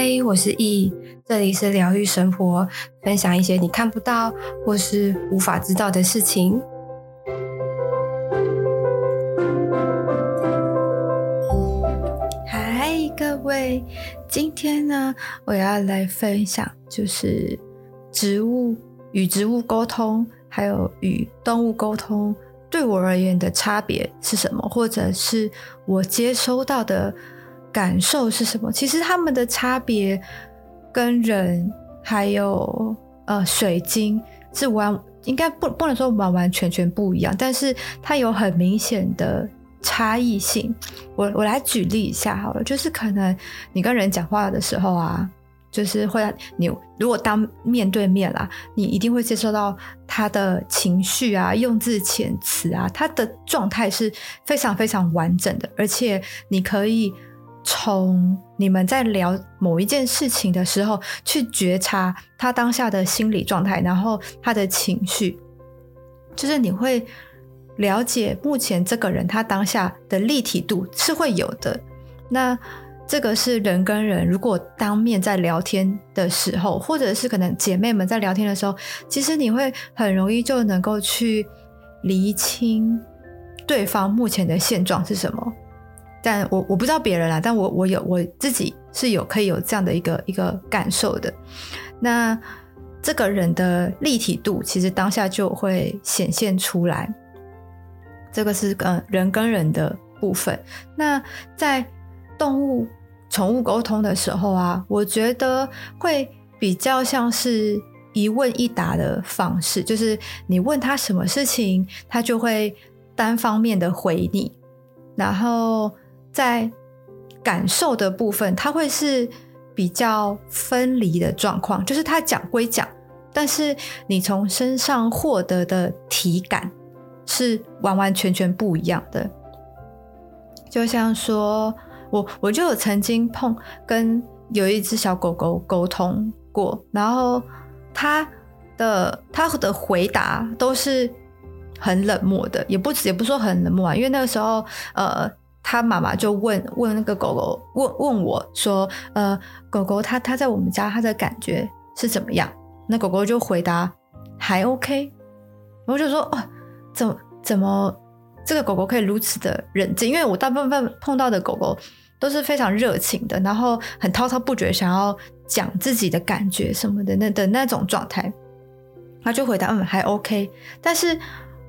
嗨，我是易，这里是疗愈生活，分享一些你看不到或是无法知道的事情。嗨，各位，今天呢，我要来分享，就是植物与植物沟通，还有与动物沟通，对我而言的差别是什么，或者是我接收到的。感受是什么？其实他们的差别跟人还有呃水晶是完，应该不不能说完完全全不一样，但是它有很明显的差异性。我我来举例一下好了，就是可能你跟人讲话的时候啊，就是会你如果当面对面啦，你一定会接受到他的情绪啊、用字遣词啊，他的状态是非常非常完整的，而且你可以。从你们在聊某一件事情的时候，去觉察他当下的心理状态，然后他的情绪，就是你会了解目前这个人他当下的立体度是会有的。那这个是人跟人如果当面在聊天的时候，或者是可能姐妹们在聊天的时候，其实你会很容易就能够去厘清对方目前的现状是什么。但我我不知道别人啦，但我我有我自己是有可以有这样的一个一个感受的。那这个人的立体度，其实当下就会显现出来。这个是跟人跟人的部分。那在动物宠物沟通的时候啊，我觉得会比较像是一问一答的方式，就是你问他什么事情，他就会单方面的回你，然后。在感受的部分，它会是比较分离的状况，就是他讲归讲，但是你从身上获得的体感是完完全全不一样的。就像说，我我就有曾经碰跟有一只小狗狗沟通过，然后他的他的回答都是很冷漠的，也不也不说很冷漠啊，因为那个时候呃。他妈妈就问问那个狗狗，问问我说：“呃，狗狗它它在我们家它的感觉是怎么样？”那狗狗就回答：“还 OK。”我就说：“哦，怎么怎么这个狗狗可以如此的冷静？因为我大部分碰到的狗狗都是非常热情的，然后很滔滔不绝，想要讲自己的感觉什么的那的那种状态。”他就回答：“嗯，还 OK。”但是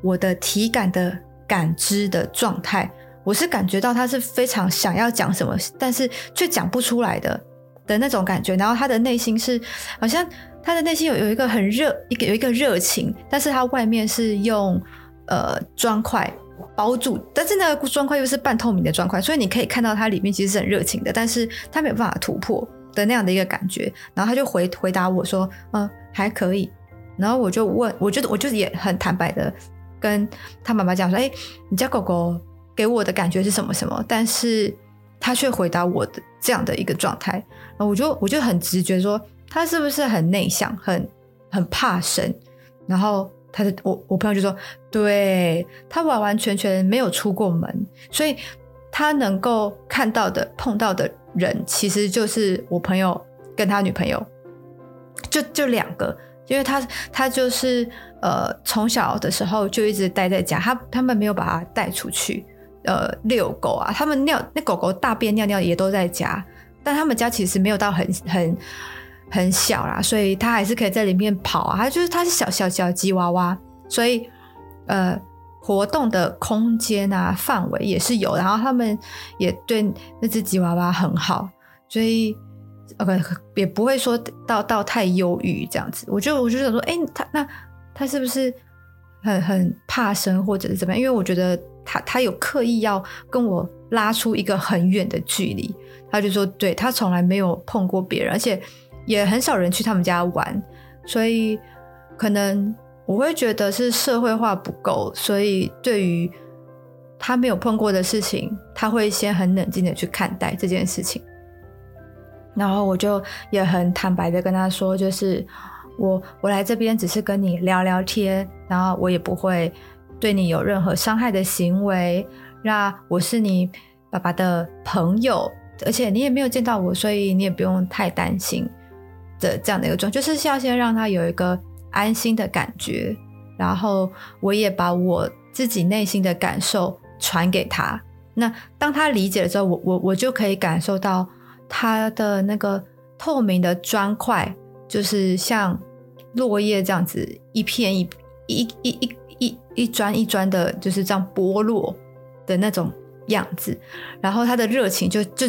我的体感的感知的状态。我是感觉到他是非常想要讲什么，但是却讲不出来的的那种感觉。然后他的内心是好像他的内心有有一个很热，一个有一个热情，但是他外面是用呃砖块包住，但是那个砖块又是半透明的砖块，所以你可以看到它里面其实是很热情的，但是他没有办法突破的那样的一个感觉。然后他就回回答我说：“嗯，还可以。”然后我就问，我觉得我就也很坦白的跟他妈妈讲说：“哎，你家狗狗。”给我的感觉是什么什么，但是他却回答我的这样的一个状态，然后我就我就很直觉说他是不是很内向，很很怕生，然后他的我我朋友就说，对，他完完全全没有出过门，所以他能够看到的碰到的人其实就是我朋友跟他女朋友，就就两个，因为他他就是呃从小的时候就一直待在家，他他们没有把他带出去。呃，遛狗啊，他们尿那狗狗大便尿尿也都在家，但他们家其实没有到很很很小啦，所以他还是可以在里面跑啊。他就是他是小小小吉娃娃，所以呃活动的空间啊范围也是有，然后他们也对那只吉娃娃很好，所以 OK 也不会说到到太忧郁这样子。我就我就想说，哎、欸，他那他是不是很很怕生或者是怎么样？因为我觉得。他他有刻意要跟我拉出一个很远的距离，他就说，对，他从来没有碰过别人，而且也很少人去他们家玩，所以可能我会觉得是社会化不够，所以对于他没有碰过的事情，他会先很冷静的去看待这件事情。然后我就也很坦白的跟他说，就是我我来这边只是跟你聊聊天，然后我也不会。对你有任何伤害的行为，那我是你爸爸的朋友，而且你也没有见到我，所以你也不用太担心的这样的一个状，就是要先让他有一个安心的感觉，然后我也把我自己内心的感受传给他。那当他理解了之后，我我我就可以感受到他的那个透明的砖块，就是像落叶这样子，一片一一一一一一砖一砖的，就是这样剥落的那种样子。然后他的热情就就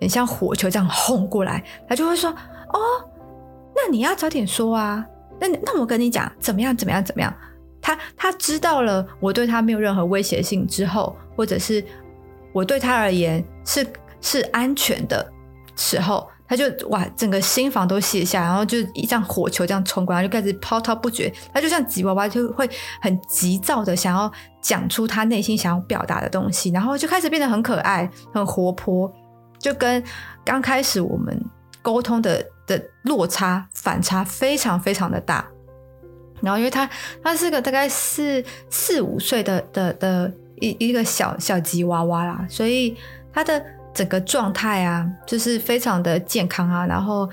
很像火球这样轰过来，他就会说：“哦，那你要早点说啊！那那我跟你讲，怎么样怎么样怎么样？”他他知道了我对他没有任何威胁性之后，或者是。我对他而言是是安全的时候，他就哇，整个心房都卸下，然后就一张火球这样冲过来，就开始滔滔不绝。他就像吉娃娃，就会很急躁的想要讲出他内心想要表达的东西，然后就开始变得很可爱、很活泼，就跟刚开始我们沟通的的落差反差非常非常的大。然后，因为他他是个大概四四五岁的的的。一一个小小吉娃娃啦，所以他的整个状态啊，就是非常的健康啊，然后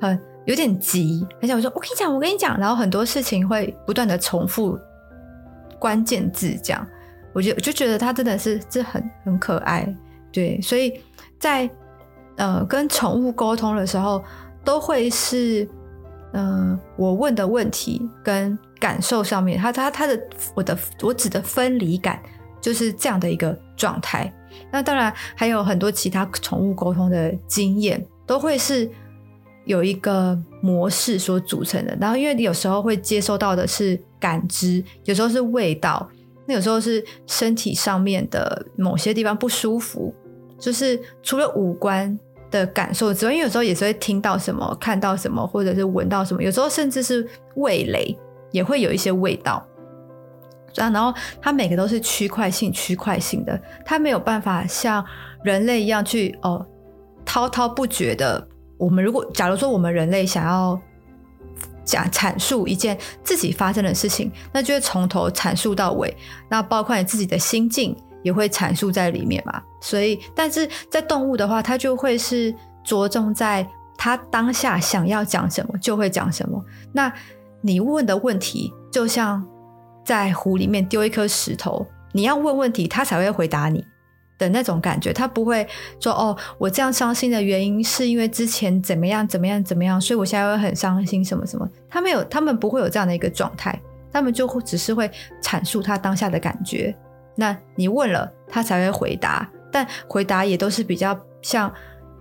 很有点急，而且我说我跟你讲，我跟你讲，然后很多事情会不断的重复关键字，这样，我就我就觉得他真的是这很很可爱，对，所以在呃跟宠物沟通的时候，都会是嗯、呃、我问的问题跟感受上面，他他他的我的我指的分离感。就是这样的一个状态。那当然还有很多其他宠物沟通的经验，都会是有一个模式所组成的。然后因为有时候会接收到的是感知，有时候是味道，那有时候是身体上面的某些地方不舒服。就是除了五官的感受之外，因为有时候也是会听到什么、看到什么，或者是闻到什么，有时候甚至是味蕾也会有一些味道。然后它每个都是区块性、区块性的，它没有办法像人类一样去哦滔滔不绝的。我们如果假如说我们人类想要讲阐述一件自己发生的事情，那就会从头阐述到尾，那包括你自己的心境也会阐述在里面嘛。所以，但是在动物的话，它就会是着重在它当下想要讲什么就会讲什么。那你问的问题就像。在湖里面丢一颗石头，你要问问题，他才会回答你的那种感觉。他不会说：“哦，我这样伤心的原因是因为之前怎么样怎么样怎么样，所以我现在会很伤心什么什么。”他没有，他们不会有这样的一个状态，他们就只是会阐述他当下的感觉。那你问了，他才会回答，但回答也都是比较像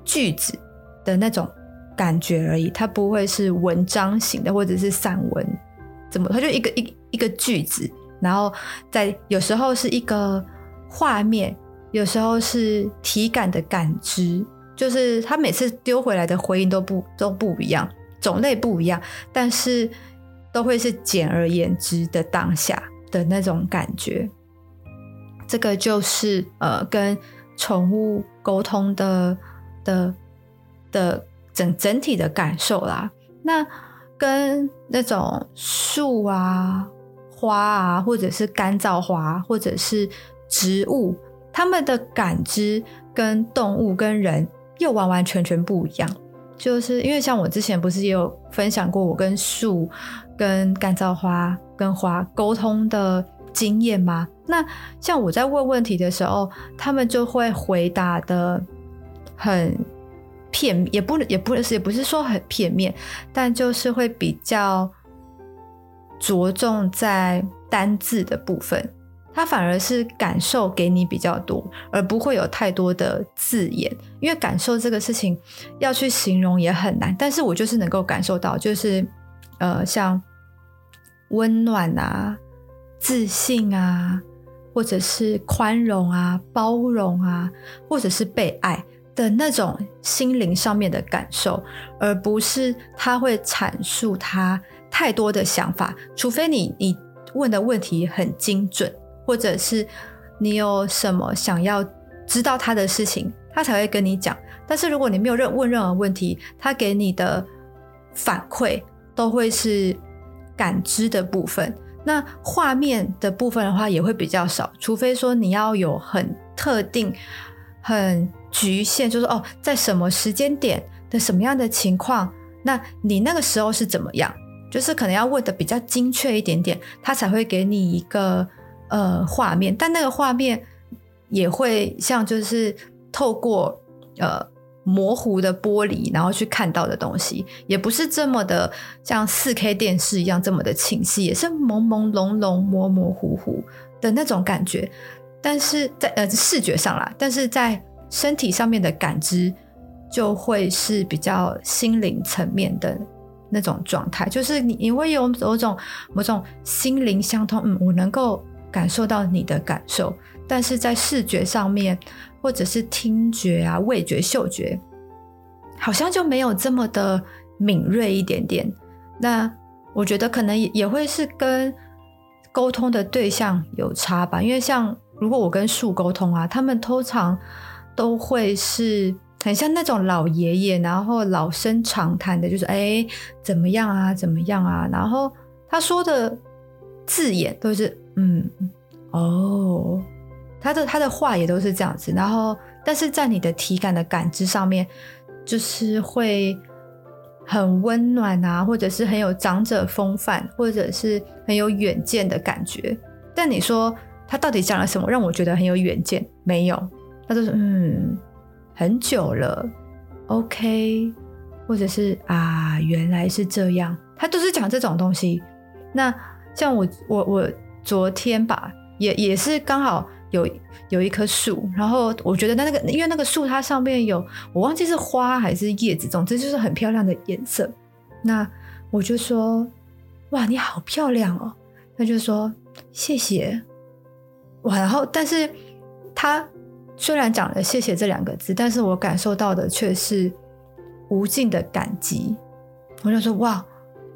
句子的那种感觉而已，他不会是文章型的或者是散文。怎么？他就一个一一个句子，然后在有时候是一个画面，有时候是体感的感知，就是他每次丢回来的回应都不都不一样，种类不一样，但是都会是简而言之的当下的那种感觉。这个就是呃，跟宠物沟通的的的整整体的感受啦。那。跟那种树啊、花啊，或者是干燥花，或者是植物，它们的感知跟动物跟人又完完全全不一样。就是因为像我之前不是也有分享过我跟树、跟干燥花、跟花沟通的经验吗？那像我在问问题的时候，他们就会回答得很。片也不也不是也不是说很片面，但就是会比较着重在单字的部分，它反而是感受给你比较多，而不会有太多的字眼，因为感受这个事情要去形容也很难，但是我就是能够感受到，就是呃像温暖啊、自信啊，或者是宽容啊、包容啊，或者是被爱。的那种心灵上面的感受，而不是他会阐述他太多的想法，除非你你问的问题很精准，或者是你有什么想要知道他的事情，他才会跟你讲。但是如果你没有任问任何问题，他给你的反馈都会是感知的部分，那画面的部分的话也会比较少，除非说你要有很特定。很局限，就是哦，在什么时间点的什么样的情况，那你那个时候是怎么样？就是可能要问的比较精确一点点，他才会给你一个呃画面，但那个画面也会像就是透过呃模糊的玻璃，然后去看到的东西，也不是这么的像四 K 电视一样这么的清晰，也是朦朦胧胧、模模糊糊的那种感觉。但是在呃视觉上啦，但是在身体上面的感知就会是比较心灵层面的。那种状态，就是你你会有某种某种心灵相通，嗯，我能够感受到你的感受，但是在视觉上面，或者是听觉啊、味觉、嗅觉，好像就没有这么的敏锐一点点。那我觉得可能也也会是跟沟通的对象有差吧，因为像如果我跟树沟通啊，他们通常都会是。很像那种老爷爷，然后老生常谈的，就是哎，怎么样啊，怎么样啊？然后他说的字眼都是嗯，哦，他的他的话也都是这样子。然后，但是在你的体感的感知上面，就是会很温暖啊，或者是很有长者风范，或者是很有远见的感觉。但你说他到底讲了什么，让我觉得很有远见？没有，他就是嗯。很久了，OK，或者是啊，原来是这样，他都是讲这种东西。那像我，我，我昨天吧，也也是刚好有有一棵树，然后我觉得那那个，因为那个树它上面有，我忘记是花还是叶子，总之就是很漂亮的颜色。那我就说，哇，你好漂亮哦。他就说谢谢，哇，然后但是他。虽然讲了“谢谢”这两个字，但是我感受到的却是无尽的感激。我就说：“哇，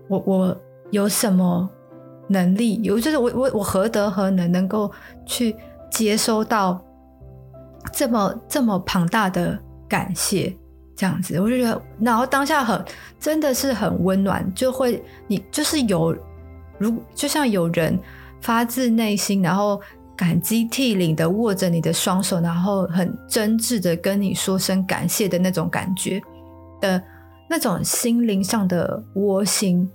我我有什么能力？有就是我我我何德何能，能够去接收到这么这么庞大的感谢？这样子，我就觉得，然后当下很真的是很温暖，就会你就是有如就像有人发自内心，然后。”感激涕零的握着你的双手，然后很真挚的跟你说声感谢的那种感觉的那种心灵上的窝心。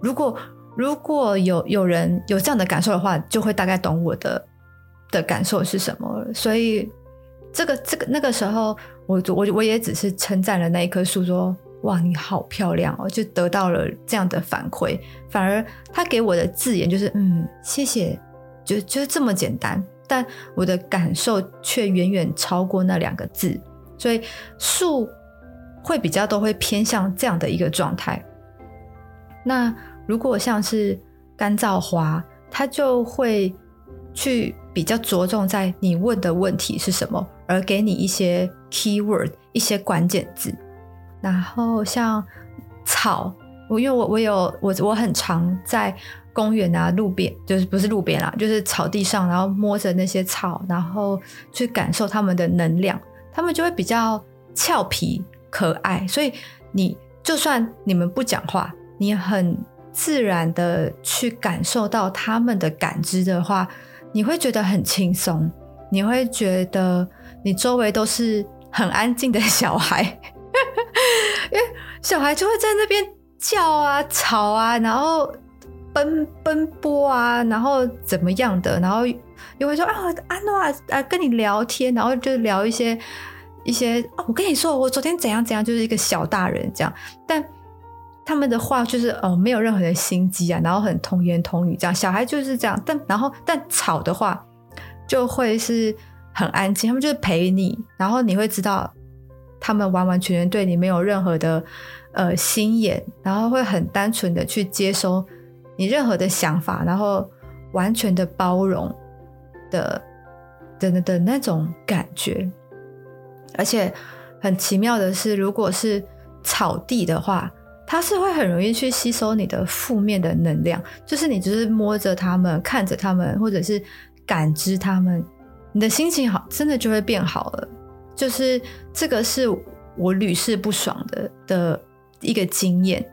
如果如果有有人有这样的感受的话，就会大概懂我的的感受是什么。所以这个这个那个时候，我我我也只是称赞了那一棵树，说哇，你好漂亮哦，就得到了这样的反馈。反而他给我的字眼就是嗯，谢谢。就就这么简单，但我的感受却远远超过那两个字，所以树会比较都会偏向这样的一个状态。那如果像是干燥花，它就会去比较着重在你问的问题是什么，而给你一些 keyword 一些关键字。然后像草，我因为我我有我我很常在。公园啊，路边就是不是路边啦，就是草地上，然后摸着那些草，然后去感受它们的能量，它们就会比较俏皮可爱。所以你就算你们不讲话，你很自然的去感受到他们的感知的话，你会觉得很轻松，你会觉得你周围都是很安静的小孩，因为小孩就会在那边叫啊、吵啊，然后。奔奔波啊，然后怎么样的，然后又会说啊，安诺啊，跟你聊天，然后就聊一些一些哦，我跟你说，我昨天怎样怎样，就是一个小大人这样，但他们的话就是哦，没有任何的心机啊，然后很童言童语这样，小孩就是这样，但然后但吵的话就会是很安静，他们就是陪你，然后你会知道他们完完全全对你没有任何的呃心眼，然后会很单纯的去接收。你任何的想法，然后完全的包容的的的的那种感觉，而且很奇妙的是，如果是草地的话，它是会很容易去吸收你的负面的能量，就是你只是摸着它们，看着它们，或者是感知它们，你的心情好，真的就会变好了。就是这个是我屡试不爽的的一个经验。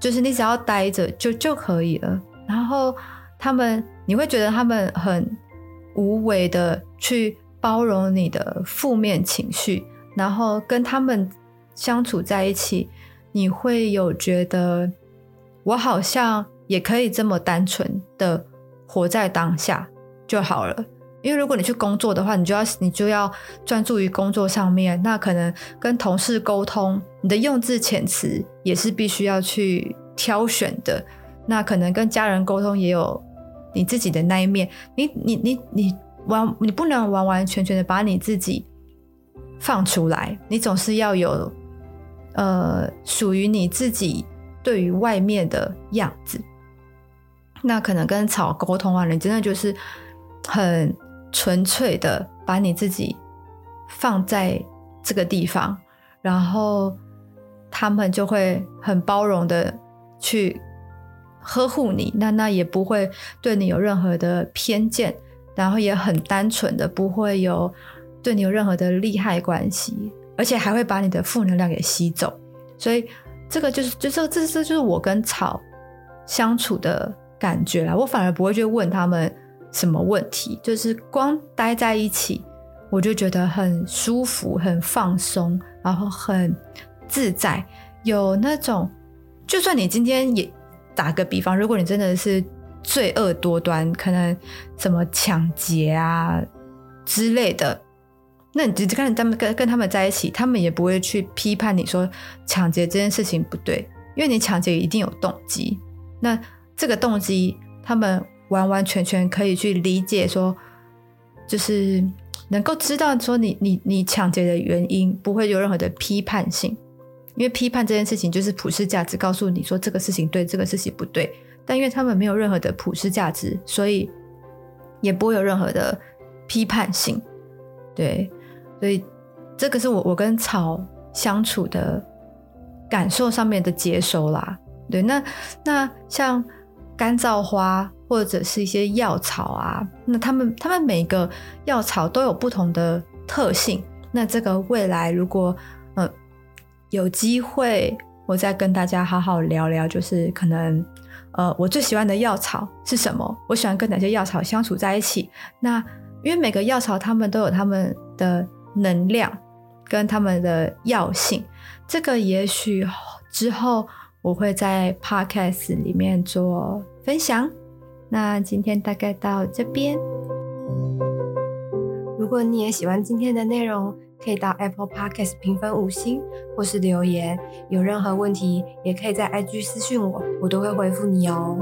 就是你只要待着就就可以了，然后他们你会觉得他们很无为的去包容你的负面情绪，然后跟他们相处在一起，你会有觉得我好像也可以这么单纯的活在当下就好了。因为如果你去工作的话，你就要你就要专注于工作上面，那可能跟同事沟通，你的用字遣词也是必须要去挑选的。那可能跟家人沟通也有你自己的那一面，你你你你完你不能完完全全的把你自己放出来，你总是要有呃属于你自己对于外面的样子。那可能跟草沟通啊，你真的就是很。纯粹的把你自己放在这个地方，然后他们就会很包容的去呵护你，那那也不会对你有任何的偏见，然后也很单纯的不会有对你有任何的利害关系，而且还会把你的负能量给吸走。所以这个就是，就这这这就是我跟草相处的感觉啦。我反而不会去问他们。什么问题？就是光待在一起，我就觉得很舒服、很放松，然后很自在。有那种，就算你今天也打个比方，如果你真的是罪恶多端，可能什么抢劫啊之类的，那你就跟他们跟跟他们在一起，他们也不会去批判你说抢劫这件事情不对，因为你抢劫一定有动机。那这个动机，他们。完完全全可以去理解，说就是能够知道说你你你抢劫的原因，不会有任何的批判性，因为批判这件事情就是普世价值，告诉你说这个事情对，这个事情不对。但因为他们没有任何的普世价值，所以也不会有任何的批判性。对，所以这个是我我跟草相处的感受上面的接收啦。对，那那像干燥花。或者是一些药草啊，那他们他们每个药草都有不同的特性。那这个未来如果有机会，我再跟大家好好聊聊，就是可能呃我最喜欢的药草是什么？我喜欢跟哪些药草相处在一起？那因为每个药草他们都有他们的能量跟他们的药性，这个也许之后我会在 Podcast 里面做分享。那今天大概到这边。如果你也喜欢今天的内容，可以到 Apple Podcast 评分五星，或是留言。有任何问题，也可以在 IG 私讯我，我都会回复你哦。